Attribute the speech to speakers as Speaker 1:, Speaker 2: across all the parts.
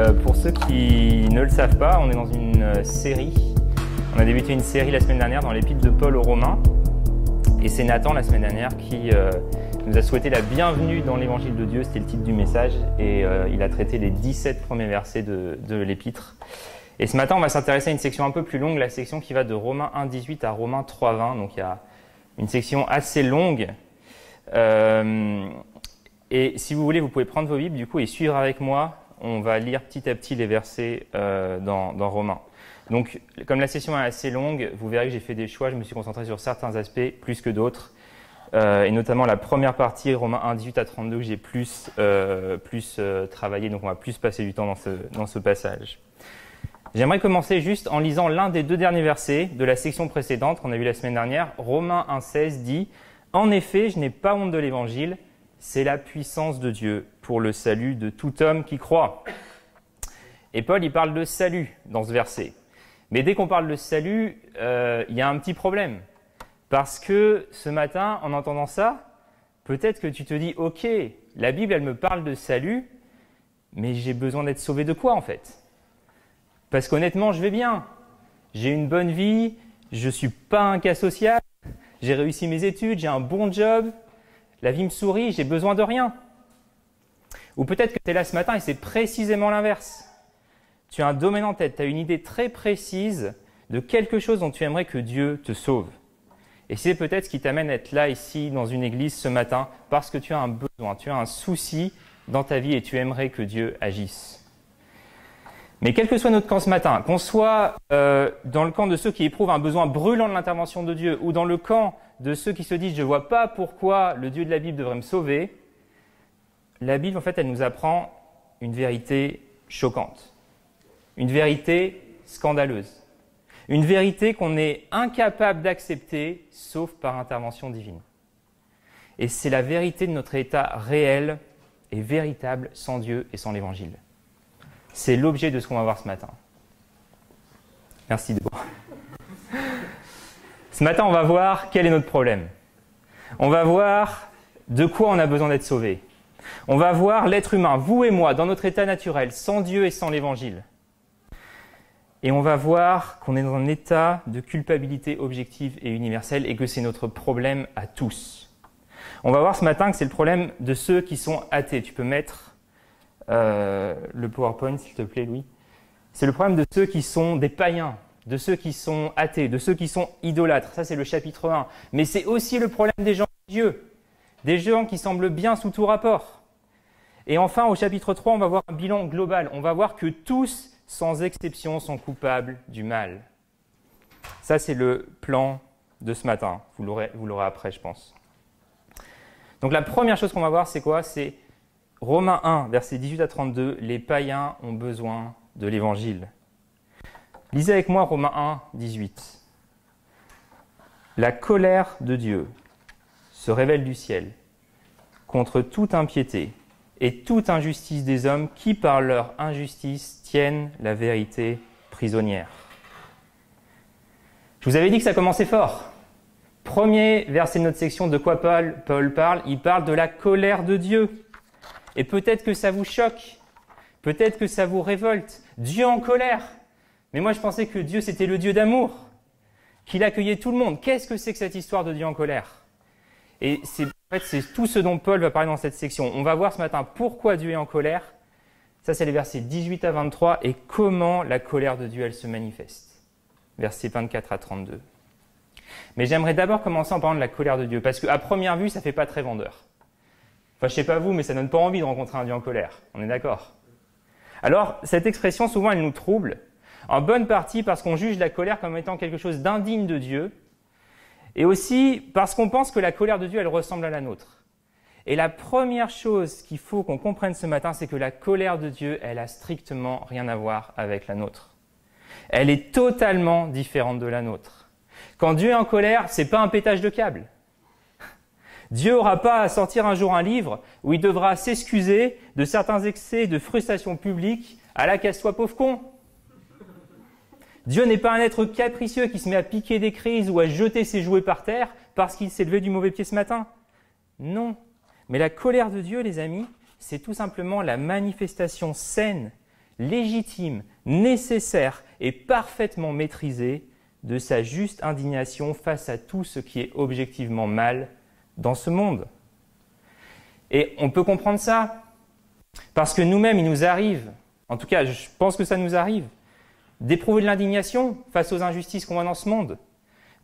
Speaker 1: Euh, pour ceux qui ne le savent pas, on est dans une euh, série. On a débuté une série la semaine dernière dans l'épître de Paul aux Romains. Et c'est Nathan la semaine dernière qui euh, nous a souhaité la bienvenue dans l'évangile de Dieu. C'était le titre du message. Et il a traité les 17 premiers versets de, de l'épître. Et ce matin, on va s'intéresser à une section un peu plus longue, la section qui va de Romains 1.18 à Romains 3.20. Donc il y a une section assez longue. Et si vous voulez, vous pouvez prendre vos Bibles du coup et suivre avec moi. On va lire petit à petit les versets euh, dans, Romains. Donc, comme la session est assez longue, vous verrez que j'ai fait des choix. Je me suis concentré sur certains aspects plus que d'autres. Euh, et notamment la première partie, Romains 1, 18 à 32, que j'ai plus, euh, plus travaillé. Donc, on va plus passer du temps dans ce, passage. J'aimerais commencer juste en lisant l'un des deux derniers versets de la section précédente qu'on a vu la semaine dernière. Romains 1,16 dit En effet, je n'ai pas honte de l'évangile, c'est la puissance de Dieu pour le salut de tout homme qui croit. Et Paul, il parle de salut dans ce verset. Mais dès qu'on parle de salut, euh, il y a un petit problème. Parce que ce matin, en entendant ça, peut-être que tu te dis, OK, la Bible, elle me parle de salut, mais j'ai besoin d'être sauvé de quoi en fait? Parce qu'honnêtement, je vais bien. J'ai une bonne vie, je suis pas un cas social, j'ai réussi mes études, j'ai un bon job, la vie me sourit, j'ai besoin de rien. Ou peut-être que tu es là ce matin et c'est précisément l'inverse. Tu as un domaine en tête, tu as une idée très précise de quelque chose dont tu aimerais que Dieu te sauve. Et c'est peut-être ce qui t'amène à être là ici dans une église ce matin parce que tu as un besoin, tu as un souci dans ta vie et tu aimerais que Dieu agisse. Mais quel que soit notre camp ce matin, qu'on soit euh, dans le camp de ceux qui éprouvent un besoin brûlant de l'intervention de Dieu, ou dans le camp de ceux qui se disent je vois pas pourquoi le Dieu de la Bible devrait me sauver, la Bible en fait elle nous apprend une vérité choquante, une vérité scandaleuse, une vérité qu'on est incapable d'accepter sauf par intervention divine. Et c'est la vérité de notre état réel et véritable sans Dieu et sans l'Évangile. C'est l'objet de ce qu'on va voir ce matin. Merci Deborah. Ce matin, on va voir quel est notre problème. On va voir de quoi on a besoin d'être sauvé. On va voir l'être humain, vous et moi, dans notre état naturel, sans Dieu et sans l'Évangile. Et on va voir qu'on est dans un état de culpabilité objective et universelle et que c'est notre problème à tous. On va voir ce matin que c'est le problème de ceux qui sont athées. Tu peux mettre euh, le PowerPoint, s'il te plaît, Louis. C'est le problème de ceux qui sont des païens, de ceux qui sont athées, de ceux qui sont idolâtres. Ça, c'est le chapitre 1. Mais c'est aussi le problème des gens de Dieu, des gens qui semblent bien sous tout rapport. Et enfin, au chapitre 3, on va voir un bilan global. On va voir que tous, sans exception, sont coupables du mal. Ça, c'est le plan de ce matin. Vous l'aurez après, je pense. Donc la première chose qu'on va voir, c'est quoi? C'est Romains 1, versets 18 à 32, les païens ont besoin de l'évangile. Lisez avec moi Romains 1, 18. La colère de Dieu se révèle du ciel contre toute impiété et toute injustice des hommes qui, par leur injustice, tiennent la vérité prisonnière. Je vous avais dit que ça commençait fort. Premier verset de notre section, de quoi Paul, Paul parle? Il parle de la colère de Dieu. Et peut-être que ça vous choque, peut-être que ça vous révolte. Dieu en colère. Mais moi je pensais que Dieu c'était le Dieu d'amour, qu'il accueillait tout le monde. Qu'est-ce que c'est que cette histoire de Dieu en colère? Et c'est en fait tout ce dont Paul va parler dans cette section. On va voir ce matin pourquoi Dieu est en colère. Ça c'est les versets 18 à 23 et comment la colère de Dieu elle se manifeste. Versets 24 à 32. Mais j'aimerais d'abord commencer en parlant de la colère de Dieu parce qu'à première vue ça fait pas très vendeur. Enfin, je sais pas vous, mais ça donne pas envie de rencontrer un Dieu en colère. On est d'accord Alors, cette expression, souvent, elle nous trouble. En bonne partie parce qu'on juge la colère comme étant quelque chose d'indigne de Dieu. Et aussi parce qu'on pense que la colère de Dieu, elle ressemble à la nôtre. Et la première chose qu'il faut qu'on comprenne ce matin, c'est que la colère de Dieu, elle a strictement rien à voir avec la nôtre. Elle est totalement différente de la nôtre. Quand Dieu est en colère, c'est pas un pétage de câble. Dieu n'aura pas à sortir un jour un livre où il devra s'excuser de certains excès de frustration publique à la casse-toi pauvre con. Dieu n'est pas un être capricieux qui se met à piquer des crises ou à jeter ses jouets par terre parce qu'il s'est levé du mauvais pied ce matin. Non. Mais la colère de Dieu, les amis, c'est tout simplement la manifestation saine légitime, nécessaire et parfaitement maîtrisée de sa juste indignation face à tout ce qui est objectivement mal dans ce monde. Et on peut comprendre ça parce que nous-mêmes, il nous arrive, en tout cas je pense que ça nous arrive, d'éprouver de l'indignation face aux injustices qu'on voit dans ce monde,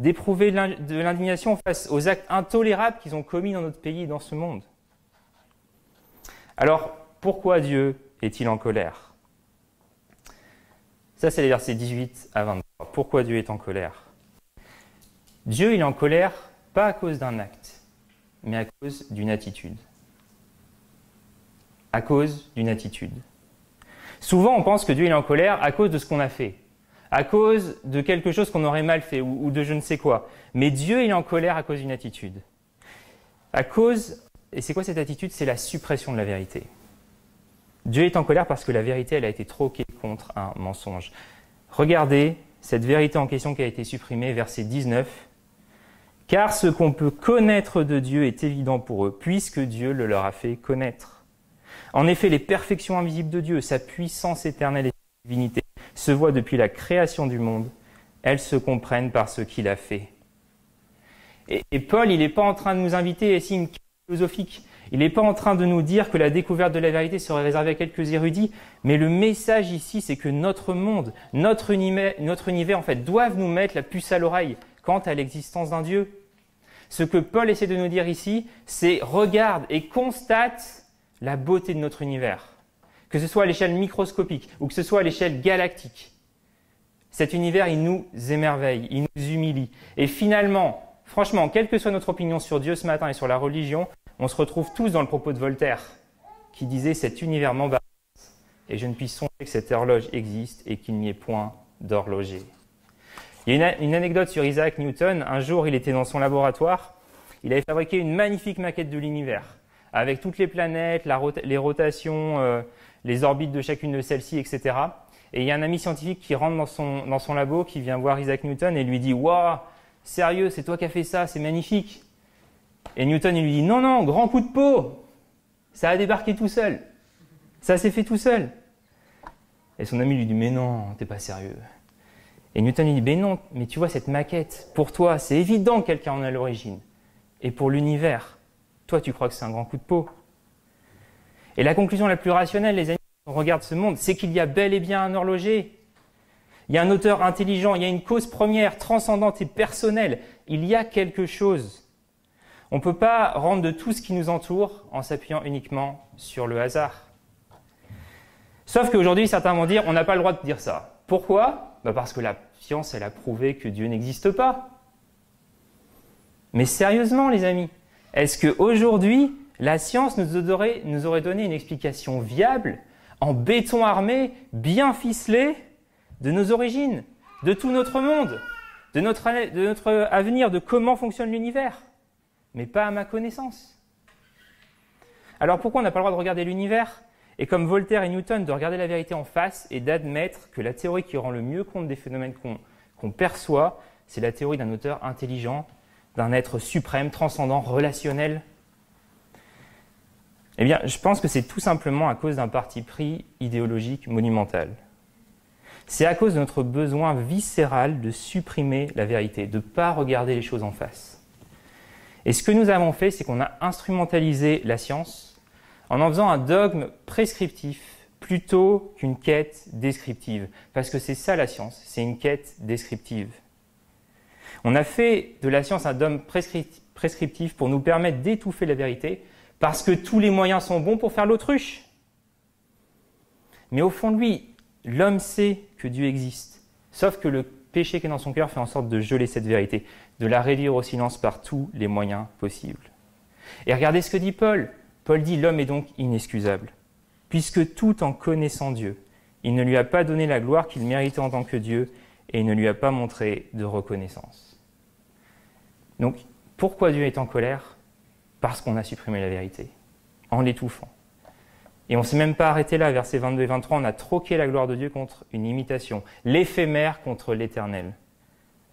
Speaker 1: d'éprouver de l'indignation face aux actes intolérables qu'ils ont commis dans notre pays et dans ce monde. Alors, pourquoi Dieu est-il en colère? Ça, c'est les versets 18 à 23. Pourquoi Dieu est en colère? Dieu, il est en colère pas à cause d'un acte, mais à cause d'une attitude. À cause d'une attitude. Souvent, on pense que Dieu est en colère à cause de ce qu'on a fait, à cause de quelque chose qu'on aurait mal fait ou, de je ne sais quoi. Mais Dieu est en colère à cause d'une attitude. À cause, et c'est quoi cette attitude? C'est la suppression de la vérité. Dieu est en colère parce que la vérité, elle a été troquée contre un mensonge. Regardez cette vérité en question qui a été supprimée, verset 19. Car ce qu'on peut connaître de Dieu est évident pour eux, puisque Dieu le leur a fait connaître. En effet, les perfections invisibles de Dieu, sa puissance éternelle et sa divinité, se voient depuis la création du monde. Elles se comprennent par ce qu'il a fait. Et, Paul, il n'est pas en train de nous inviter ici une philosophique. Il n'est pas en train de nous dire que la découverte de la vérité serait réservée à quelques érudits, mais le message ici, c'est que notre monde, notre univers, en fait, doivent nous mettre la puce à l'oreille quant à l'existence d'un Dieu. Ce que Paul essaie de nous dire ici, c'est regarde et constate la beauté de notre univers, que ce soit à l'échelle microscopique ou que ce soit à l'échelle galactique. Cet univers, il nous émerveille, il nous humilie. Et finalement, franchement, quelle que soit notre opinion sur Dieu ce matin et sur la religion, on se retrouve tous dans le propos de Voltaire, qui disait cet univers m'embarrasse et je ne puis songer que cette horloge existe et qu'il n'y ait point d'horloger. Il y a une, anecdote sur Isaac Newton. Un jour, il était dans son laboratoire. Il avait fabriqué une magnifique maquette de l'univers avec toutes les planètes, les rotations, euh, les orbites de chacune de celles-ci, etc. Et il y a un ami scientifique qui rentre dans son, labo, qui vient voir Isaac Newton et lui dit Waouh, sérieux, c'est toi qui as fait ça, c'est magnifique. Et Newton, lui dit Non, non, grand coup de peau, ça a débarqué tout seul. Ça s'est fait tout seul. Et son ami lui dit Mais non, t'es pas sérieux. Et Newton lui dit Mais non, mais tu vois, cette maquette, pour toi, c'est évident que quelqu'un en a l'origine. Et pour l'univers, toi, tu crois que c'est un grand coup de peau. Et la conclusion la plus rationnelle, les amis, quand on regarde ce monde, c'est qu'il y a bel et bien un horloger. Il y a un auteur intelligent, il y a une cause première, transcendante et personnelle. Il y a quelque chose. On ne peut pas rendre de tout ce qui nous entoure en s'appuyant uniquement sur le hasard. Sauf qu'aujourd'hui, certains vont dire, on n'a pas le droit de dire ça. Pourquoi? Bah Parce que la science, elle a prouvé que Dieu n'existe pas. Mais sérieusement, les amis, est-ce qu'aujourd'hui, la science nous aurait, donné une explication viable, en béton armé, bien ficelé, de nos origines, de tout notre monde, de notre avenir, de comment fonctionne l'univers Mais pas à ma connaissance? Alors pourquoi on n'a pas le droit de regarder l'univers? Et comme Voltaire et Newton, de regarder la vérité en face et d'admettre que la théorie qui rend le mieux compte des phénomènes qu'on perçoit, c'est la théorie d'un auteur intelligent d'un être suprême, transcendant, relationnel Eh bien, je pense que c'est tout simplement à cause d'un parti pris idéologique monumental. C'est à cause de notre besoin viscéral de supprimer la vérité, de ne pas regarder les choses en face. Et ce que nous avons fait, c'est qu'on a instrumentalisé la science en en faisant un dogme prescriptif plutôt qu'une quête descriptive. Parce que c'est ça la science, c'est une quête descriptive. On a fait de la science un dogme prescriptif pour nous permettre d'étouffer la vérité, parce que tous les moyens sont bons pour faire l'autruche. Mais au fond de lui, l'homme sait que Dieu existe, sauf que le péché qui est dans son cœur fait en sorte de geler cette vérité, de la réduire au silence par tous les moyens possibles. Et regardez ce que dit Paul. Paul dit l'homme est donc inexcusable, puisque tout en connaissant Dieu, il ne lui a pas donné la gloire qu'il méritait en tant que Dieu, et ne lui a pas montré de reconnaissance. Donc, pourquoi Dieu est en colère? Parce qu'on a supprimé la vérité, en l'étouffant. Et on ne s'est même pas arrêté là, versets 22 et 23, on a troqué la gloire de Dieu contre une imitation, l'éphémère contre l'éternel.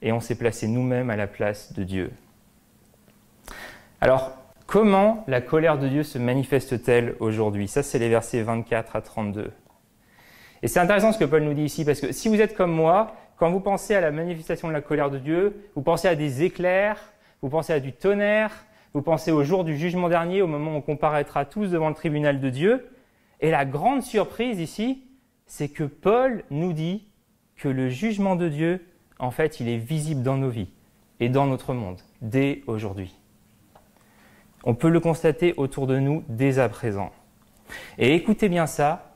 Speaker 1: Et on s'est placé nous-mêmes à la place de Dieu. Alors, comment la colère de Dieu se manifeste-t-elle aujourd'hui? Ça, c'est les versets 24 à 32. Et c'est intéressant ce que Paul nous dit ici, parce que si vous êtes comme moi, quand vous pensez à la manifestation de la colère de Dieu, vous pensez à des éclairs, vous pensez à du tonnerre, vous pensez au jour du jugement dernier, au moment où on comparaîtra tous devant le tribunal de Dieu. Et la grande surprise ici, c'est que Paul nous dit que le jugement de Dieu, en fait, il est visible dans nos vies et dans notre monde, dès aujourd'hui. On peut le constater autour de nous dès à présent. Et écoutez bien ça,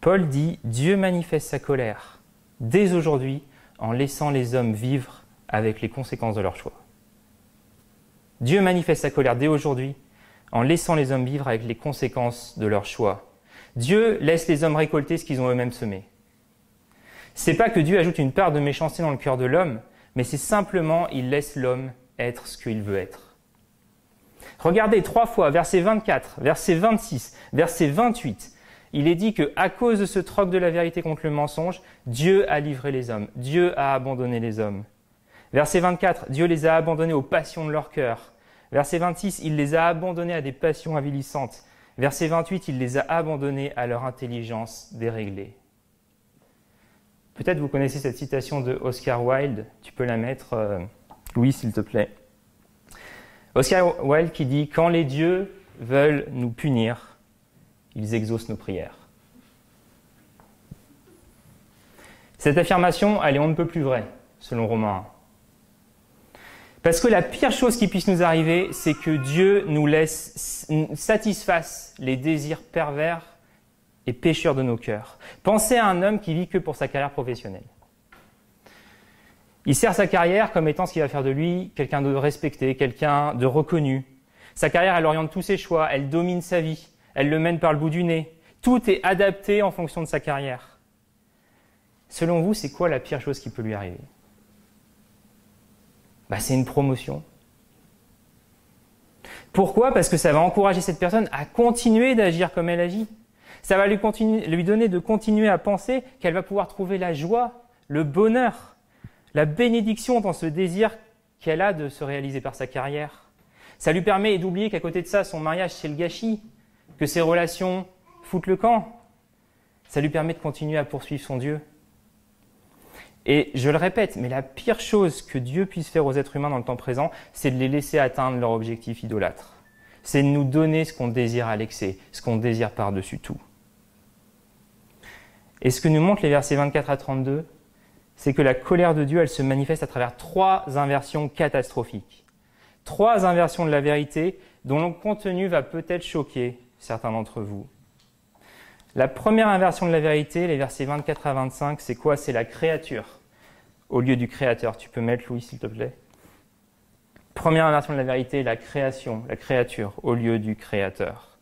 Speaker 1: Paul dit Dieu manifeste sa colère dès aujourd'hui en laissant les hommes vivre avec les conséquences de leur choix. Dieu manifeste sa colère dès aujourd'hui en laissant les hommes vivre avec les conséquences de leur choix. Dieu laisse les hommes récolter ce qu'ils ont eux-mêmes semé. C'est pas que Dieu ajoute une part de méchanceté dans le cœur de l'homme, mais c'est simplement il laisse l'homme être ce qu'il veut être. Regardez trois fois, verset 24, verset 26, verset 28. Il est dit que à cause de ce troc de la vérité contre le mensonge, Dieu a livré les hommes, Dieu a abandonné les hommes. Verset 24, Dieu les a abandonnés aux passions de leur cœur. Verset 26, il les a abandonnés à des passions avilissantes. Verset 28, il les a abandonnés à leur intelligence déréglée. Peut-être vous connaissez cette citation de Oscar Wilde. Tu peux la mettre, euh, s'il te plaît. Oscar Wilde qui dit Quand les dieux veulent nous punir, ils exaucent nos prières. Cette affirmation, elle est on ne peut plus vraie, selon Romain Parce que la pire chose qui puisse nous arriver, c'est que Dieu nous laisse satisfasse les désirs pervers et pécheurs de nos cœurs. Pensez à un homme qui vit que pour sa carrière professionnelle. Il sert sa carrière comme étant ce qui va faire de lui quelqu'un de respecté, quelqu'un de reconnu. Sa carrière, elle oriente tous ses choix, elle domine sa vie, elle le mène par le bout du nez. Tout est adapté en fonction de sa carrière. Selon vous, c'est quoi la pire chose qui peut lui arriver? Bah, C'est une promotion. Pourquoi? Parce que ça va encourager cette personne à continuer d'agir comme elle agit. Ça va lui, lui donner de continuer à penser qu'elle va pouvoir trouver la joie, le bonheur, la bénédiction dans ce désir qu'elle a de se réaliser par sa carrière. Ça lui permet d'oublier qu'à côté de ça, son mariage, c'est le gâchis, que ses relations foutent le camp. Ça lui permet de continuer à poursuivre son Dieu. Et je le répète, mais la pire chose que Dieu puisse faire aux êtres humains dans le temps présent, c'est de les laisser atteindre leur objectif idolâtre. C'est de nous donner ce qu'on désire à l'excès, ce qu'on désire par-dessus tout. Et ce que nous montrent les versets 24 à 32, c'est que la colère de Dieu, elle se manifeste à travers trois inversions catastrophiques. Trois inversions de la vérité dont le contenu va peut-être choquer certains d'entre vous. La première inversion de la vérité, les versets 24 à 25, c'est quoi? C'est la créature au lieu du créateur. Tu peux mettre Louis, s'il te plaît? Première inversion de la vérité, la création, la créature au lieu du créateur.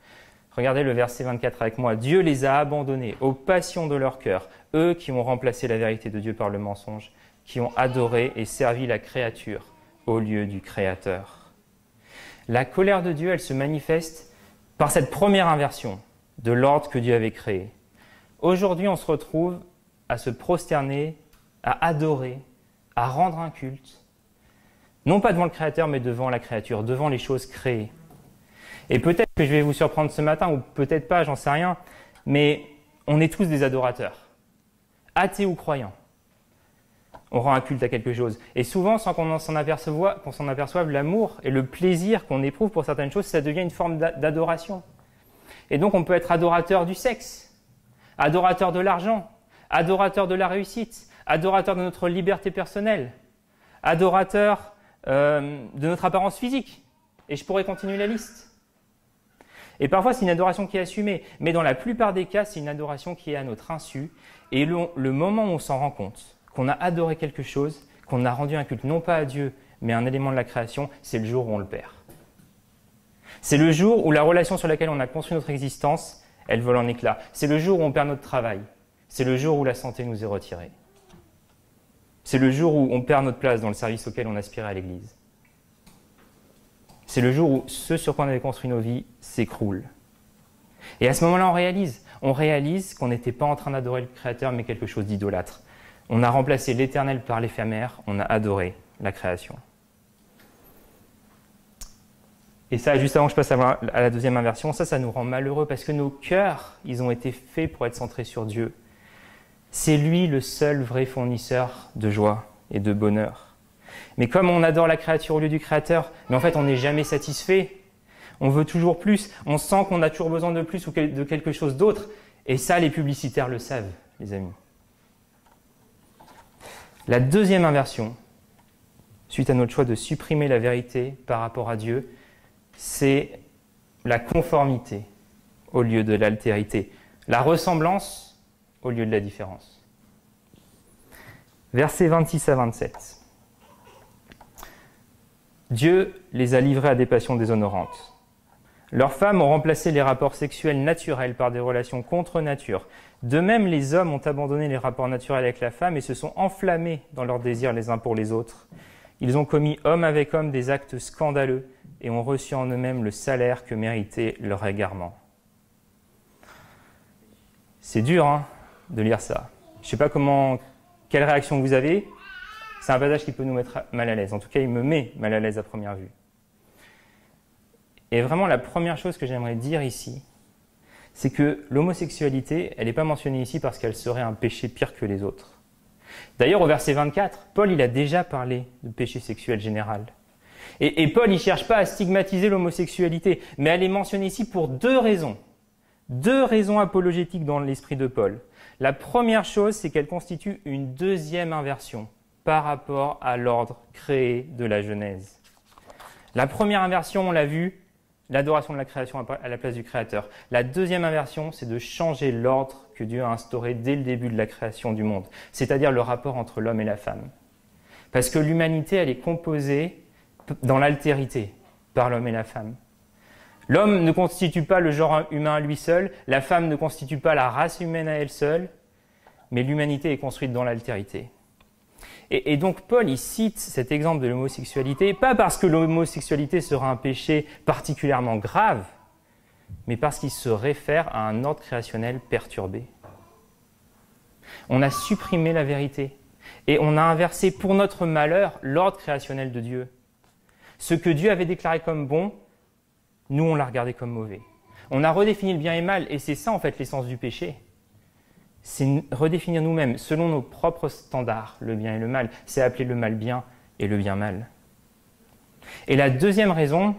Speaker 1: Regardez le verset 24 avec moi. Dieu les a abandonnés aux passions de leur cœur, eux qui ont remplacé la vérité de Dieu par le mensonge, qui ont adoré et servi la créature au lieu du Créateur. La colère de Dieu, elle se manifeste par cette première inversion de l'ordre que Dieu avait créé. Aujourd'hui, on se retrouve à se prosterner, à adorer, à rendre un culte, non pas devant le Créateur, mais devant la créature, devant les choses créées. Et peut-être que je vais vous surprendre ce matin, ou peut-être pas, j'en sais rien, mais on est tous des adorateurs, athées ou croyants. On rend un culte à quelque chose. Et souvent, sans qu'on s'en aperçoive, l'amour et le plaisir qu'on éprouve pour certaines choses, ça devient une forme d'adoration. Et donc, on peut être adorateur du sexe, adorateur de l'argent, adorateur de la réussite, adorateur de notre liberté personnelle, adorateur euh, de notre apparence physique. Et je pourrais continuer la liste. Et parfois, c'est une adoration qui est assumée, mais dans la plupart des cas, c'est une adoration qui est à notre insu. Et le, moment où on s'en rend compte, qu'on a adoré quelque chose, qu'on a rendu un culte non pas à Dieu, mais un élément de la création, c'est le jour où on le perd. C'est le jour où la relation sur laquelle on a construit notre existence, elle vole en éclats. C'est le jour où on perd notre travail. C'est le jour où la santé nous est retirée. C'est le jour où on perd notre place dans le service auquel on aspirait à l'Église. C'est le jour où ce sur quoi on avait construit nos vies s'écroule. Et à ce moment-là, on réalise. On réalise qu'on n'était pas en train d'adorer le Créateur, mais quelque chose d'idolâtre. On a remplacé l'éternel par l'éphémère, on a adoré la création. Et ça, juste avant que je passe à la deuxième inversion, ça, ça nous rend malheureux parce que nos cœurs, ils ont été faits pour être centrés sur Dieu. C'est lui le seul vrai fournisseur de joie et de bonheur. Mais comme on adore la créature au lieu du créateur, mais en fait on n'est jamais satisfait. On veut toujours plus. On sent qu'on a toujours besoin de plus ou de quelque chose d'autre. Et ça, les publicitaires le savent, les amis. La deuxième inversion, suite à notre choix de supprimer la vérité par rapport à Dieu, c'est la conformité au lieu de l'altérité, la ressemblance au lieu de la différence. Versets 26 à 27. Dieu les a livrés à des passions déshonorantes. Leurs femmes ont remplacé les rapports sexuels naturels par des relations contre nature. De même, les hommes ont abandonné les rapports naturels avec la femme et se sont enflammés dans leurs désirs les uns pour les autres. Ils ont commis homme avec homme des actes scandaleux et ont reçu en eux-mêmes le salaire que méritait leur égarement. C'est dur hein, de lire ça. Je ne sais pas comment, quelle réaction vous avez. C'est un passage qui peut nous mettre mal à l'aise. En tout cas, il me met mal à l'aise à première vue. Et vraiment, la première chose que j'aimerais dire ici, c'est que l'homosexualité, elle n'est pas mentionnée ici parce qu'elle serait un péché pire que les autres. D'ailleurs, au verset 24, Paul, il a déjà parlé de péché sexuel général. Et, Paul, il cherche pas à stigmatiser l'homosexualité, mais elle est mentionnée ici pour deux raisons. Deux raisons apologétiques dans l'esprit de Paul. La première chose, c'est qu'elle constitue une deuxième inversion par rapport à l'ordre créé de la Genèse. La première inversion, on l'a vu, l'adoration de la création à la place du Créateur. La deuxième inversion, c'est de changer l'ordre que Dieu a instauré dès le début de la création du monde, c'est-à-dire le rapport entre l'homme et la femme. Parce que l'humanité, elle est composée dans l'altérité par l'homme et la femme. L'homme ne constitue pas le genre humain à lui seul, la femme ne constitue pas la race humaine à elle seule, mais l'humanité est construite dans l'altérité. Et, donc Paul, il cite cet exemple de l'homosexualité, pas parce que l'homosexualité sera un péché particulièrement grave, mais parce qu'il se réfère à un ordre créationnel perturbé. On a supprimé la vérité et on a inversé pour notre malheur l'ordre créationnel de Dieu. Ce que Dieu avait déclaré comme bon, nous on l'a regardé comme mauvais. On a redéfini le bien et le mal et c'est ça en fait l'essence du péché c'est redéfinir nous-mêmes selon nos propres standards le bien et le mal. C'est appeler le mal bien et le bien mal. Et la deuxième raison,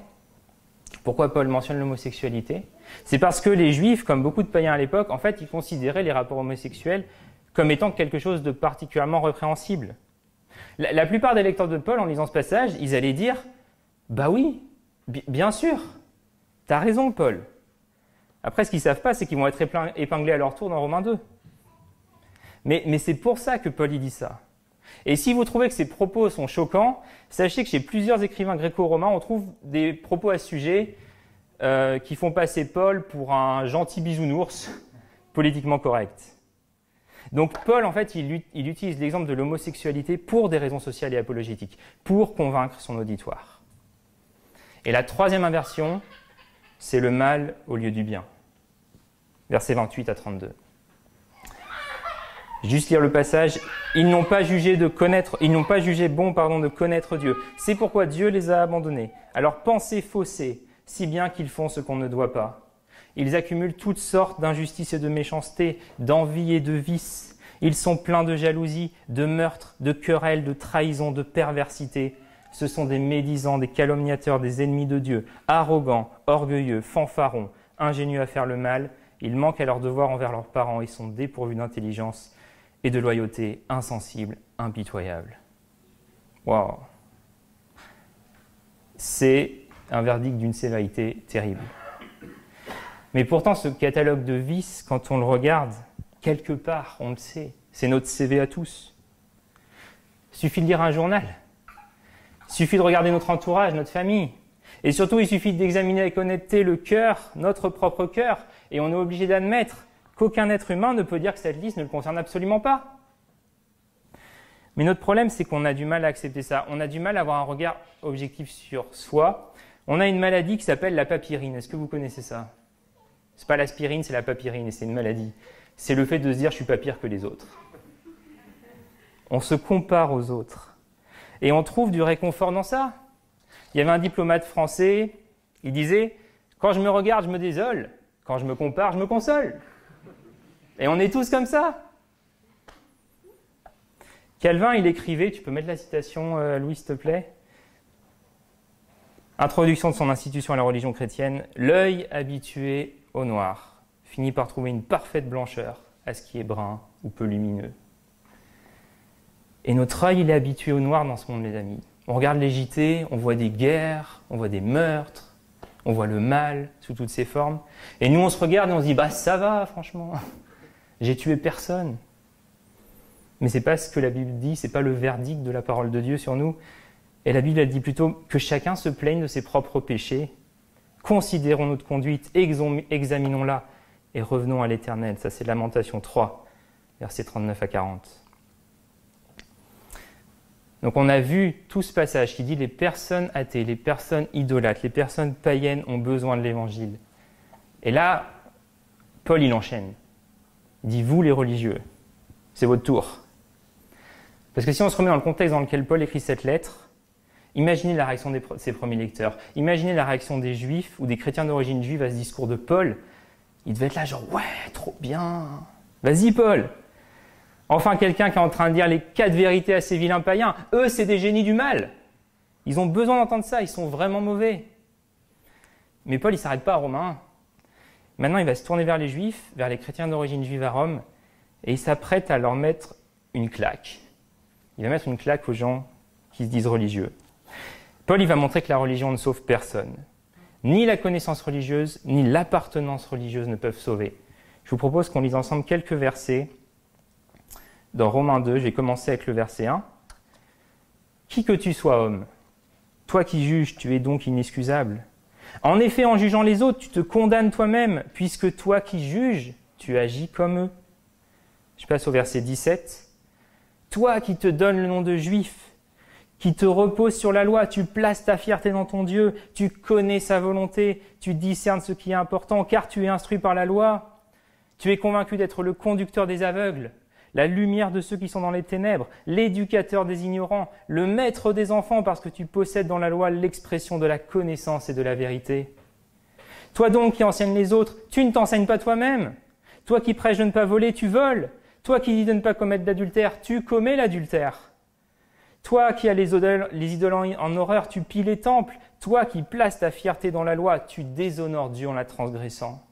Speaker 1: pourquoi Paul mentionne l'homosexualité, c'est parce que les juifs, comme beaucoup de païens à l'époque, en fait, ils considéraient les rapports homosexuels comme étant quelque chose de particulièrement répréhensible. La, plupart des lecteurs de Paul, en lisant ce passage, ils allaient dire Bah oui, bien sûr, t'as raison, Paul. Après, ce qu'ils savent pas, c'est qu'ils vont être épinglés à leur tour dans Romains 2. Mais, c'est pour ça que Paul y dit ça. Et si vous trouvez que ces propos sont choquants, sachez que chez plusieurs écrivains gréco-romains, on trouve des propos à ce sujet euh, qui font passer Paul pour un gentil bisounours politiquement correct. Donc Paul, en fait, il, il utilise l'exemple de l'homosexualité pour des raisons sociales et apologétiques, pour convaincre son auditoire. Et la troisième inversion, c'est le mal au lieu du bien. Versets 28 à 32. Juste lire le passage. Ils n'ont pas jugé de connaître, ils n'ont pas jugé bon, pardon, de connaître Dieu. C'est pourquoi Dieu les a abandonnés. Alors pensez faussées, si bien qu'ils font ce qu'on ne doit pas. Ils accumulent toutes sortes d'injustices et de méchanceté, d'envie et de vices. Ils sont pleins de jalousie, de meurtre, de querelles, de trahison, de perversité. Ce sont des médisants, des calomniateurs, des ennemis de Dieu, arrogants, orgueilleux, fanfarons, ingénieux à faire le mal. Ils manquent à leur devoir envers leurs parents et sont dépourvus d'intelligence et de loyauté insensible, impitoyable. Waouh C'est un verdict d'une sévérité terrible. Mais pourtant, ce catalogue de vices, quand on le regarde, quelque part, on le sait, c'est notre CV à tous. Suffit de lire un journal. Suffit de regarder notre entourage, notre famille. Et surtout, il suffit d'examiner avec honnêteté le cœur, notre propre cœur, et on est obligé d'admettre qu'aucun être humain ne peut dire que cette liste ne le concerne absolument pas. Mais notre problème, c'est qu'on a du mal à accepter ça. On a du mal à avoir un regard objectif sur soi. On a une maladie qui s'appelle la papyrine. Est-ce que vous connaissez ça? C'est pas l'aspirine, c'est la papyrine, et c'est une maladie. C'est le fait de se dire je suis pas pire que les autres. On se compare aux autres. Et on trouve du réconfort dans ça. Il y avait un diplomate français, il disait Quand je me regarde, je me désole. Quand je me compare, je me console. Et on est tous comme ça. Calvin, il écrivait, tu peux mettre la citation, euh, Louis, s'il te plaît Introduction de son institution à la religion chrétienne, l'œil habitué au noir finit par trouver une parfaite blancheur à ce qui est brun ou peu lumineux. Et notre œil, il est habitué au noir dans ce monde, les amis. On regarde les JT, on voit des guerres, on voit des meurtres, on voit le mal sous toutes ses formes. Et nous, on se regarde et on se dit, bah ça va, franchement. J'ai tué personne. Mais c'est pas ce que la Bible dit, c'est pas le verdict de la parole de Dieu sur nous. Et la Bible, elle dit plutôt que chacun se plaigne de ses propres péchés. Considérons notre conduite, examinons-la et revenons à l'éternel. Ça, c'est Lamentation 3, versets 39 à 40. Donc on a vu tout ce passage qui dit les personnes athées, les personnes idolâtres, les personnes païennes ont besoin de l'évangile. Et là, Paul il enchaîne. Il dit vous les religieux, c'est votre tour. Parce que si on se remet dans le contexte dans lequel Paul écrit cette lettre, imaginez la réaction de ses premiers lecteurs, imaginez la réaction des juifs ou des chrétiens d'origine juive à ce discours de Paul. Il devait être là genre ouais, trop bien. Vas-y Paul, Enfin, quelqu'un qui est en train de dire les quatre vérités à ces vilains païens. Eux, c'est des génies du mal. Ils ont besoin d'entendre ça, ils sont vraiment mauvais. Mais Paul, il ne s'arrête pas à Romains. Maintenant, il va se tourner vers les Juifs, vers les chrétiens d'origine juive à Rome, et il s'apprête à leur mettre une claque. Il va mettre une claque aux gens qui se disent religieux. Paul, il va montrer que la religion ne sauve personne. Ni la connaissance religieuse, ni l'appartenance religieuse ne peuvent sauver. Je vous propose qu'on lise ensemble quelques versets dans Romains 2, j'ai commencé avec le verset 1. Qui que tu sois homme, toi qui juges, tu es donc inexcusable. En effet, en jugeant les autres, tu te condamnes toi-même, puisque toi qui juges, tu agis comme eux. Je passe au verset 17. Toi qui te donnes le nom de juif, qui te repose sur la loi, tu places ta fierté dans ton Dieu, tu connais sa volonté, tu discernes ce qui est important, car tu es instruit par la loi. Tu es convaincu d'être le conducteur des aveugles, la lumière de ceux qui sont dans les ténèbres, l'éducateur des ignorants, le maître des enfants parce que tu possèdes dans la loi l'expression de la connaissance et de la vérité. Toi donc qui enseignes les autres, tu ne t'enseignes pas toi-même. Toi qui prêches de ne pas voler, tu voles. Toi qui dis de ne pas commettre d'adultère, tu commets l'adultère. Toi qui as les idoles, les idoles en horreur, tu pilles les temples. Toi qui places ta fierté dans la loi, tu déshonores Dieu en la transgressant.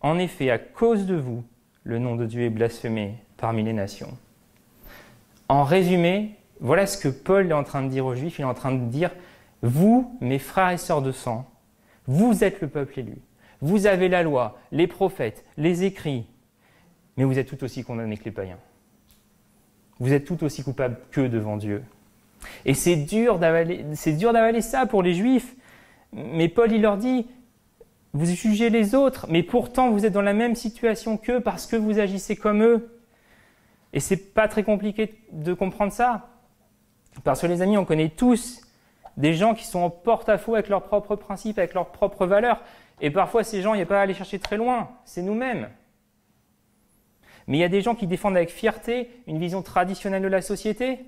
Speaker 1: En effet, à cause de vous, le nom de Dieu est blasphémé parmi les nations. En résumé, voilà ce que Paul est en train de dire aux Juifs. Il est en train de dire, vous, mes frères et sœurs de sang, vous êtes le peuple élu. Vous avez la loi, les prophètes, les écrits, mais vous êtes tout aussi condamnés que les païens. Vous êtes tout aussi coupables que devant Dieu. Et c'est dur d'avaler ça pour les Juifs. Mais Paul, il leur dit, vous jugez les autres, mais pourtant vous êtes dans la même situation qu'eux parce que vous agissez comme eux. Et c'est pas très compliqué de comprendre ça. Parce que les amis, on connaît tous des gens qui sont en porte-à-faux avec leurs propres principes, avec leurs propres valeurs. Et parfois, ces gens, il n'y a pas à aller chercher très loin. C'est nous-mêmes. Mais il y a des gens qui défendent avec fierté une vision traditionnelle de la société,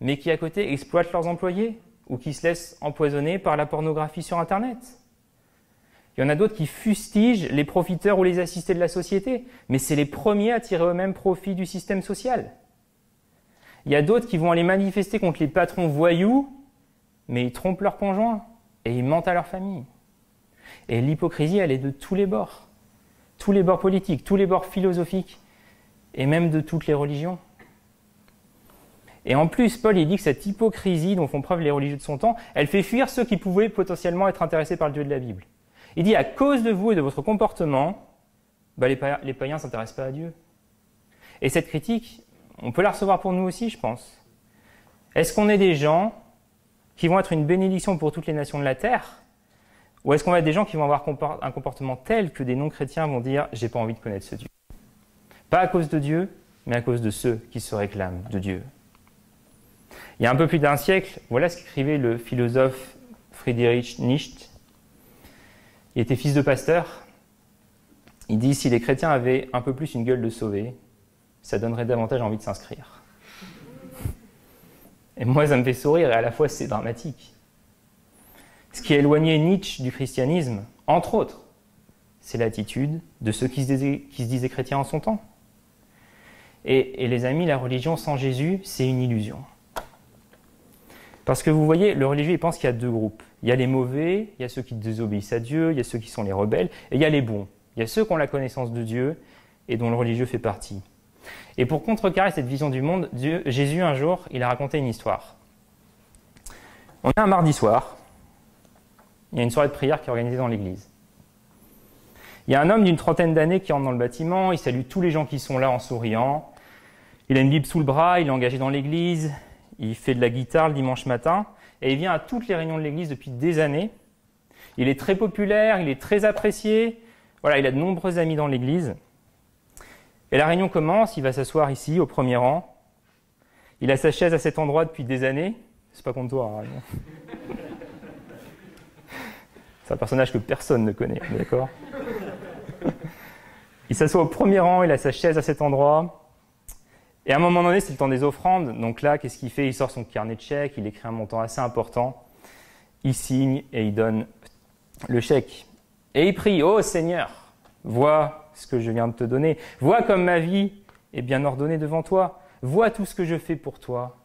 Speaker 1: mais qui à côté exploitent leurs employés ou qui se laissent empoisonner par la pornographie sur Internet. Il y en a d'autres qui fustigent les profiteurs ou les assistés de la société, mais c'est les premiers à tirer eux-mêmes profit du système social. Il y a d'autres qui vont aller manifester contre les patrons voyous, mais ils trompent leurs conjoints et ils mentent à leur famille. Et l'hypocrisie, elle est de tous les bords. Tous les bords politiques, tous les bords philosophiques, et même de toutes les religions. Et en plus, Paul il dit que cette hypocrisie dont font preuve les religieux de son temps, elle fait fuir ceux qui pouvaient potentiellement être intéressés par le Dieu de la Bible. Il dit à cause de vous et de votre comportement, bah, les, païens ne s'intéressent pas à Dieu. Et cette critique, on peut la recevoir pour nous aussi, je pense. Est-ce qu'on est des gens qui vont être une bénédiction pour toutes les nations de la terre Ou est-ce qu'on va être des gens qui vont avoir un comportement tel que des non-chrétiens vont dire j'ai pas envie de connaître ce Dieu? Pas à cause de Dieu, mais à cause de ceux qui se réclament de Dieu. Il y a un peu plus d'un siècle, voilà ce qu'écrivait le philosophe Friedrich Nietzsche il était fils de pasteur. Il dit si les chrétiens avaient un peu plus une gueule de sauver, ça donnerait davantage envie de s'inscrire. Et moi, ça me fait sourire et à la fois c'est dramatique. Ce qui a éloigné Nietzsche du christianisme, entre autres, c'est l'attitude de ceux qui se disaient chrétiens en son temps. Et, les amis, la religion sans Jésus, c'est une illusion. Parce que vous voyez, le religieux, il pense qu'il y a deux groupes. Il y a les mauvais, il y a ceux qui désobéissent à Dieu, il y a ceux qui sont les rebelles, et il y a les bons. Il y a ceux qui ont la connaissance de Dieu et dont le religieux fait partie. Et pour contrecarrer cette vision du monde, Jésus, un jour, il a raconté une histoire. On est un mardi soir, il y a une soirée de prière qui est organisée dans l'église. Il y a un homme d'une trentaine d'années qui entre dans le bâtiment, il salue tous les gens qui sont là en souriant. Il a une Bible sous le bras, il est engagé dans l'église, il fait de la guitare le dimanche matin, et il vient à toutes les réunions de l'église depuis des années. Il est très populaire, il est très apprécié, voilà, il a de nombreux amis dans l'église. Et la réunion commence, il va s'asseoir ici, au premier rang. Il a sa chaise à cet endroit depuis des années. C'est pas contre toi, hein, C'est un personnage que personne ne connaît, d'accord? Il s'assoit au premier rang, il a sa chaise à cet endroit. Et à un moment donné, c'est le temps des offrandes. Donc là, qu'est-ce qu'il fait? Il sort son carnet de chèques, il écrit un montant assez important. Il signe et il donne le chèque. Et il prie, oh Seigneur, vois ce que je viens de te donner. Vois comme ma vie est bien ordonnée devant toi. Vois tout ce que je fais pour toi.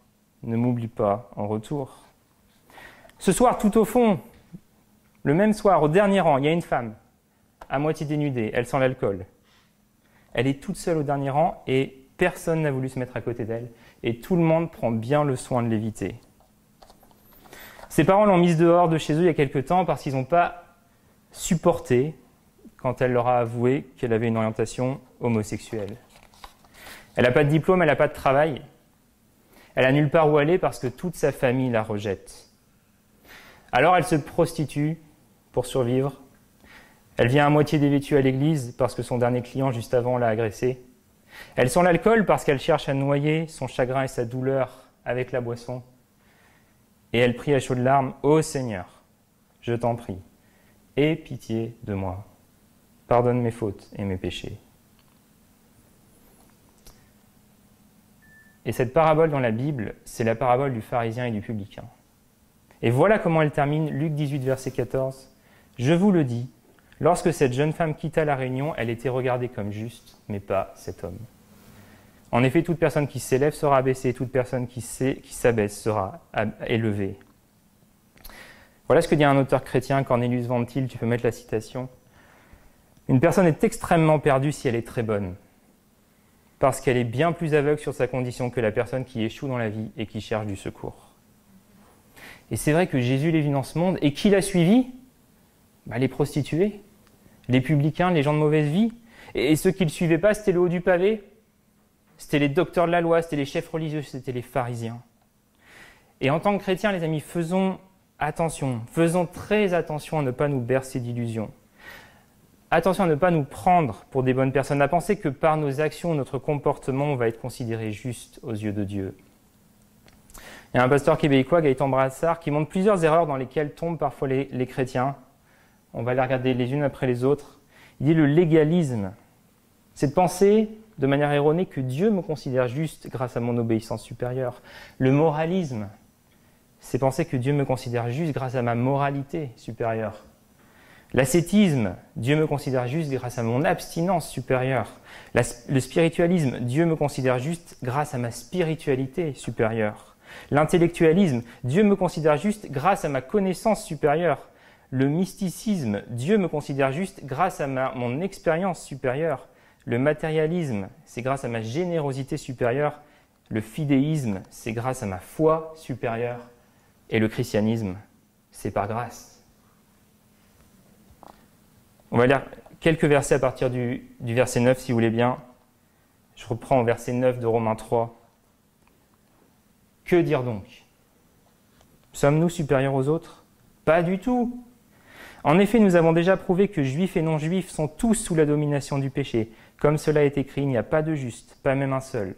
Speaker 1: Ne m'oublie pas en retour. Ce soir, tout au fond, le même soir, au dernier rang, il y a une femme, à moitié dénudée, elle sent l'alcool. Elle est toute seule au dernier rang et personne n'a voulu se mettre à côté d'elle et tout le monde prend bien le soin de l'éviter. Ses parents l'ont mise dehors de chez eux il y a quelque temps parce qu'ils n'ont pas supporté quand elle leur a avoué qu'elle avait une orientation homosexuelle. Elle n'a pas de diplôme, elle n'a pas de travail. Elle a nulle part où aller parce que toute sa famille la rejette. Alors elle se prostitue pour survivre. Elle vient à moitié dévêtue à l'église parce que son dernier client juste avant l'a agressée. Elle sent l'alcool parce qu'elle cherche à noyer son chagrin et sa douleur avec la boisson. Et elle prie à chaudes larmes Ô Seigneur, je t'en prie, aie pitié de moi. Pardonne mes fautes et mes péchés. Et cette parabole dans la Bible, c'est la parabole du pharisien et du publicain. Et voilà comment elle termine, Luc 18, verset 14. Je vous le dis, lorsque cette jeune femme quitta la réunion, elle était regardée comme juste, mais pas cet homme. En effet, toute personne qui s'élève sera abaissée, toute personne qui s'abaisse sera élevée. Voilà ce que dit un auteur chrétien, Cornelius Ventil, tu peux mettre la citation. Une personne est extrêmement perdue si elle est très bonne, parce qu'elle est bien plus aveugle sur sa condition que la personne qui échoue dans la vie et qui cherche du secours. Et c'est vrai que Jésus est venu dans ce monde, et qui l'a suivi? Bah, Les prostituées, les publicains, les gens de mauvaise vie. Et, ceux qui ne le suivaient pas, c'était le haut du pavé, c'était les docteurs de la loi, c'était les chefs religieux, c'était les pharisiens. Et en tant que chrétiens, les amis, faisons attention, faisons très attention à ne pas nous bercer d'illusions. Attention à ne pas nous prendre pour des bonnes personnes, à penser que par nos actions, notre comportement, on va être considéré juste aux yeux de Dieu. Il y a un pasteur québécois, Gaëtan Brassard, qui montre plusieurs erreurs dans lesquelles tombent parfois les, les chrétiens. On va les regarder les unes après les autres. Il dit le légalisme. C'est de penser de manière erronée que Dieu me considère juste grâce à mon obéissance supérieure. Le moralisme, c'est penser que Dieu me considère juste grâce à ma moralité supérieure. L'ascétisme, Dieu me considère juste grâce à mon abstinence supérieure. le spiritualisme, Dieu me considère juste grâce à ma spiritualité supérieure. L'intellectualisme, Dieu me considère juste grâce à ma connaissance supérieure. Le mysticisme, Dieu me considère juste grâce à ma, mon expérience supérieure. Le matérialisme, c'est grâce à ma générosité supérieure. Le fidéisme, c'est grâce à ma foi supérieure. Et le christianisme, c'est par grâce. On va lire quelques versets à partir du, verset 9, si vous voulez bien. Je reprends au verset 9 de Romains 3. Que dire donc? Sommes-nous supérieurs aux autres? Pas du tout. En effet, nous avons déjà prouvé que juifs et non-juifs sont tous sous la domination du péché. Comme cela est écrit, il n'y a pas de juste, pas même un seul.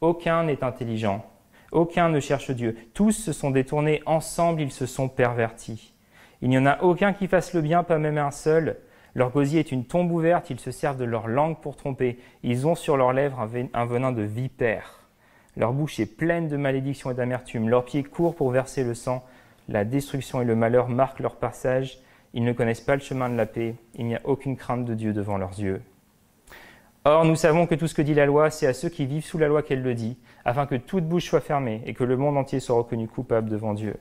Speaker 1: Aucun n'est intelligent, aucun ne cherche Dieu. Tous se sont détournés, ensemble ils se sont pervertis. Il n'y en a aucun qui fasse le bien, pas même un seul. Leur gosier est une tombe ouverte, ils se servent de leur langue pour tromper. Ils ont sur leurs lèvres un venin de vipère. Leur bouche est pleine de malédiction et d'amertume. Leurs pieds courent pour verser le sang. La destruction et le malheur marquent leur passage. Ils ne connaissent pas le chemin de la paix. Il n'y a aucune crainte de Dieu devant leurs yeux. Or, nous savons que tout ce que dit la loi, c'est à ceux qui vivent sous la loi qu'elle le dit, afin que toute bouche soit fermée et que le monde entier soit reconnu coupable devant Dieu.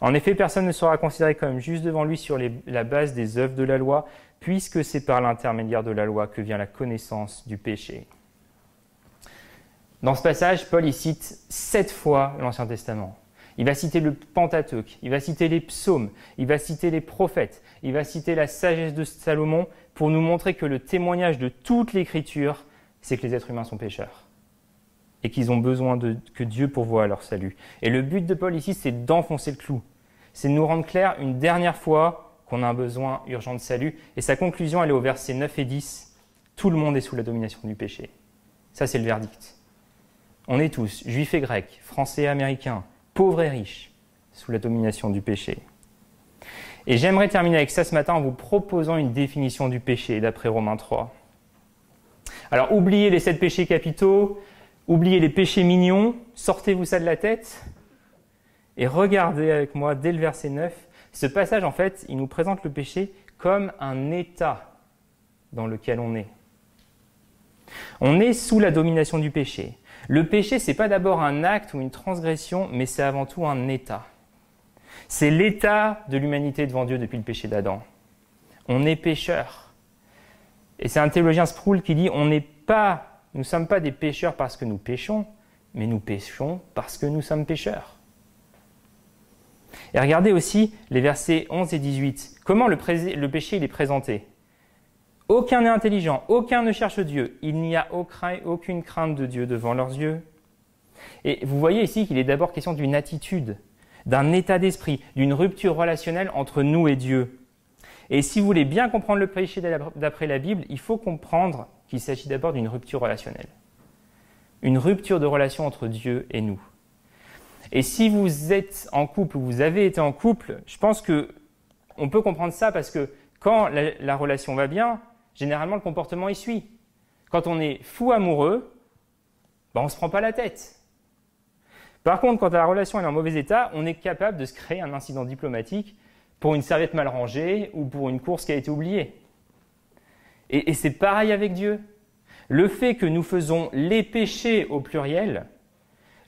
Speaker 1: En effet, personne ne sera considéré comme juste devant lui sur la base des œuvres de la loi, puisque c'est par l'intermédiaire de la loi que vient la connaissance du péché. Dans ce passage, Paul y cite sept fois l'Ancien Testament. Il va citer le Pentateuque, il va citer les psaumes, il va citer les prophètes, il va citer la sagesse de Salomon pour nous montrer que le témoignage de toute l'écriture, c'est que les êtres humains sont pécheurs et qu'ils ont besoin que Dieu pourvoie leur salut. Et le but de Paul ici, c'est d'enfoncer le clou. C'est de nous rendre clair une dernière fois qu'on a un besoin urgent de salut. Et sa conclusion, elle est au verset 9 et 10. Tout le monde est sous la domination du péché. Ça, c'est le verdict. On est tous, juifs et grecs, français et américains, pauvres et riches, sous la domination du péché. Et j'aimerais terminer avec ça ce matin en vous proposant une définition du péché d'après Romains 3. Alors oubliez les sept péchés capitaux, oubliez les péchés mignons, sortez-vous ça de la tête et regardez avec moi dès le verset 9. Ce passage, en fait, il nous présente le péché comme un état dans lequel on est. On est sous la domination du péché. Le péché, c'est pas d'abord un acte ou une transgression, mais c'est avant tout un état. C'est l'état de l'humanité devant Dieu depuis le péché d'Adam. On est pécheur. Et c'est un théologien Sproul qui dit on n'est pas, nous ne sommes pas des pécheurs parce que nous péchons, mais nous péchons parce que nous sommes pécheurs. Et regardez aussi les versets 11 et 18. Comment le, péché est présenté? Aucun n'est intelligent, aucun ne cherche Dieu. Il n'y a aucune crainte de Dieu devant leurs yeux. Et vous voyez ici qu'il est d'abord question d'une attitude, d'un état d'esprit, d'une rupture relationnelle entre nous et Dieu. Et si vous voulez bien comprendre le péché d'après la Bible, il faut comprendre qu'il s'agit d'abord d'une rupture relationnelle. Une rupture de relation entre Dieu et nous. Et si vous êtes en couple ou vous avez été en couple, je pense que on peut comprendre ça parce que quand la relation va bien, généralement le comportement y suit. Quand on est fou amoureux, ben, on ne se prend pas la tête. Par contre, quand la relation est en mauvais état, on est capable de se créer un incident diplomatique pour une serviette mal rangée ou pour une course qui a été oubliée. Et, et c'est pareil avec Dieu. Le fait que nous faisons les péchés au pluriel,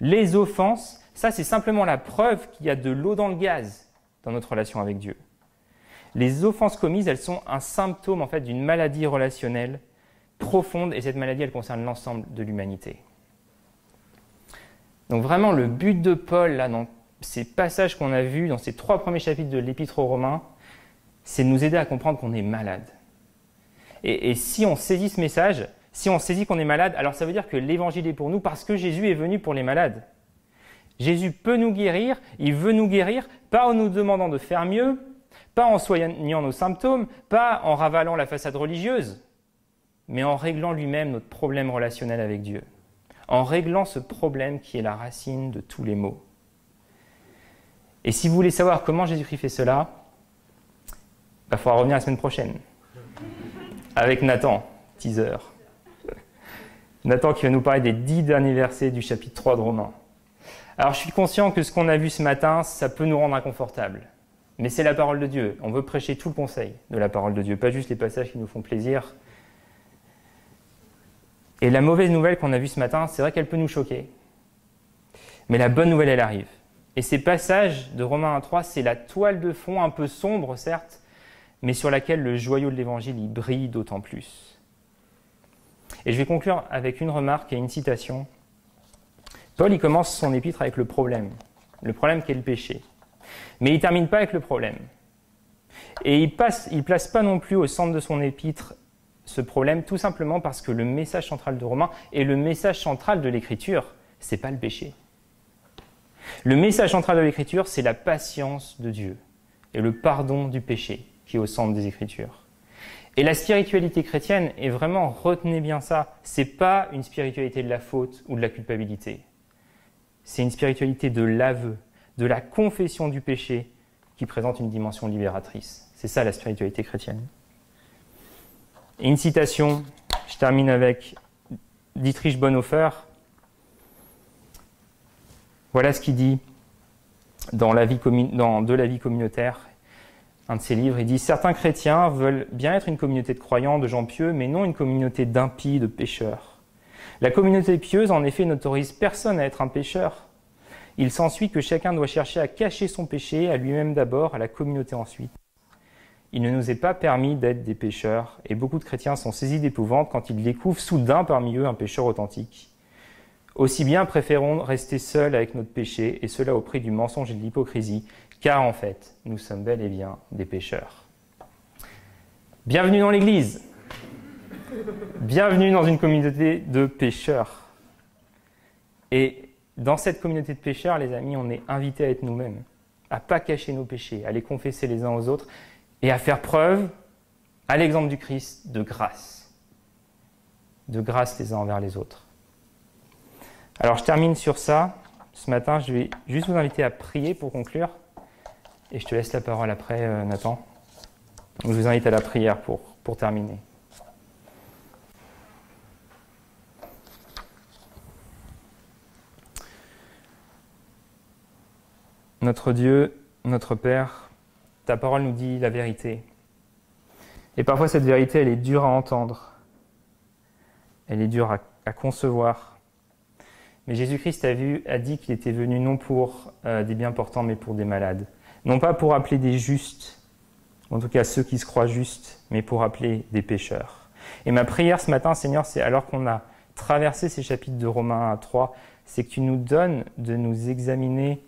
Speaker 1: les offenses, ça c'est simplement la preuve qu'il y a de l'eau dans le gaz dans notre relation avec Dieu. Les offenses commises, elles sont un symptôme en fait d'une maladie relationnelle profonde et cette maladie, elle concerne l'ensemble de l'humanité. Donc vraiment, le but de Paul, là, dans ces passages qu'on a vus, dans ces trois premiers chapitres de l'Épître aux Romains, c'est de nous aider à comprendre qu'on est malade. Et, et, si on saisit ce message, si on saisit qu'on est malade, alors ça veut dire que l'Évangile est pour nous parce que Jésus est venu pour les malades. Jésus peut nous guérir, il veut nous guérir, pas en nous demandant de faire mieux, pas en soignant nos symptômes, pas en ravalant la façade religieuse, mais en réglant lui-même notre problème relationnel avec Dieu, en réglant ce problème qui est la racine de tous les maux. Et si vous voulez savoir comment Jésus-Christ fait cela, il bah, faudra revenir la semaine prochaine avec Nathan, teaser. Nathan qui va nous parler des dix derniers versets du chapitre 3 de Romains. Alors je suis conscient que ce qu'on a vu ce matin, ça peut nous rendre inconfortables. Mais c'est la parole de Dieu. On veut prêcher tout le conseil de la parole de Dieu, pas juste les passages qui nous font plaisir. Et la mauvaise nouvelle qu'on a vue ce matin, c'est vrai qu'elle peut nous choquer. Mais la bonne nouvelle, elle arrive. Et ces passages de Romains 1.3, c'est la toile de fond un peu sombre, certes, mais sur laquelle le joyau de l'Évangile y brille d'autant plus. Et je vais conclure avec une remarque et une citation. Paul, il commence son épître avec le problème. Le problème qui est le péché. Mais il ne termine pas avec le problème. Et il ne place pas non plus au centre de son épître ce problème, tout simplement parce que le message central de Romains et le message central de l'Écriture, c'est pas le péché. Le message central de l'Écriture, c'est la patience de Dieu et le pardon du péché qui est au centre des Écritures. Et la spiritualité chrétienne est vraiment, retenez bien ça, c'est pas une spiritualité de la faute ou de la culpabilité. C'est une spiritualité de l'aveu, de la confession du péché qui présente une dimension libératrice. C'est ça la spiritualité chrétienne. Et une citation, je termine avec Dietrich Bonhoeffer. Voilà ce qu'il dit dans, De la vie communautaire. un de ses livres, il dit Certains chrétiens veulent bien être une communauté de croyants, de gens pieux, mais non une communauté d'impies, de pécheurs. La communauté pieuse, en effet, n'autorise personne à être un pécheur. Il s'ensuit que chacun doit chercher à cacher son péché, à lui-même d'abord, à la communauté ensuite. Il ne nous est pas permis d'être des pécheurs, et beaucoup de chrétiens sont saisis d'épouvante quand ils découvrent soudain parmi eux un pécheur authentique. Aussi bien préférons rester seuls avec notre péché, et cela au prix du mensonge et de l'hypocrisie, car en fait, nous sommes bel et bien des pécheurs. Bienvenue dans l'Église. Bienvenue dans une communauté de pécheurs. Et dans cette communauté de pécheurs, les amis, on est invités à être nous-mêmes, à pas cacher nos péchés, à les confesser les uns aux autres et à faire preuve, à l'exemple du Christ, de grâce. De grâce les uns envers les autres. Alors je termine sur ça. Ce matin, je vais juste vous inviter à prier pour conclure. Et je te laisse la parole après, euh, Nathan. Je vous invite à la prière pour, pour terminer. Notre Dieu, notre Père, ta parole nous dit la vérité. Et parfois cette vérité, elle est dure à entendre. Elle est dure à, concevoir. Mais Jésus-Christ a, a, dit qu'il était venu non pour euh, des bien portants, mais pour des malades. Non pas pour appeler des justes, en tout cas ceux qui se croient justes, mais pour appeler des pécheurs. Et ma prière ce matin, Seigneur, c'est alors qu'on a traversé ces chapitres de Romains 1 à 3, c'est que tu nous donnes de nous examiner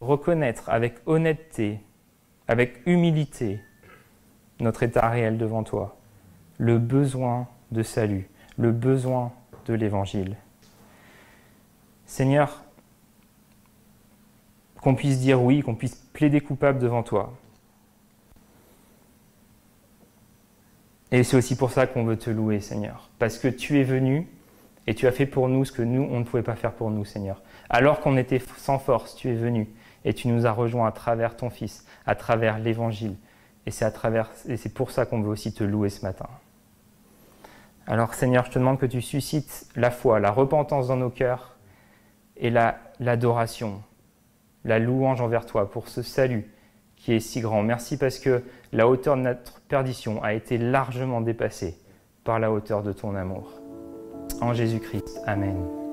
Speaker 1: reconnaître avec honnêteté, avec humilité, notre état réel devant toi, le besoin de salut, le besoin de l'Évangile. Seigneur, qu'on puisse dire oui, qu'on puisse plaider coupable devant toi. Et c'est aussi pour ça qu'on veut te louer, Seigneur, parce que tu es venu et tu as fait pour nous ce que nous, on ne pouvait pas faire pour nous, Seigneur. Alors qu'on était sans force, tu es venu et tu nous as rejoints à travers ton Fils, à travers l'Évangile. Et c'est, à travers, et c'est pour ça qu'on veut aussi te louer ce matin. Alors Seigneur, je te demande que tu suscites la foi, la repentance dans nos cœurs et la, l'adoration, la louange envers toi pour ce salut qui est si grand. Merci parce que la hauteur de notre perdition a été largement dépassée par la hauteur de ton amour. En Jésus-Christ. Amen.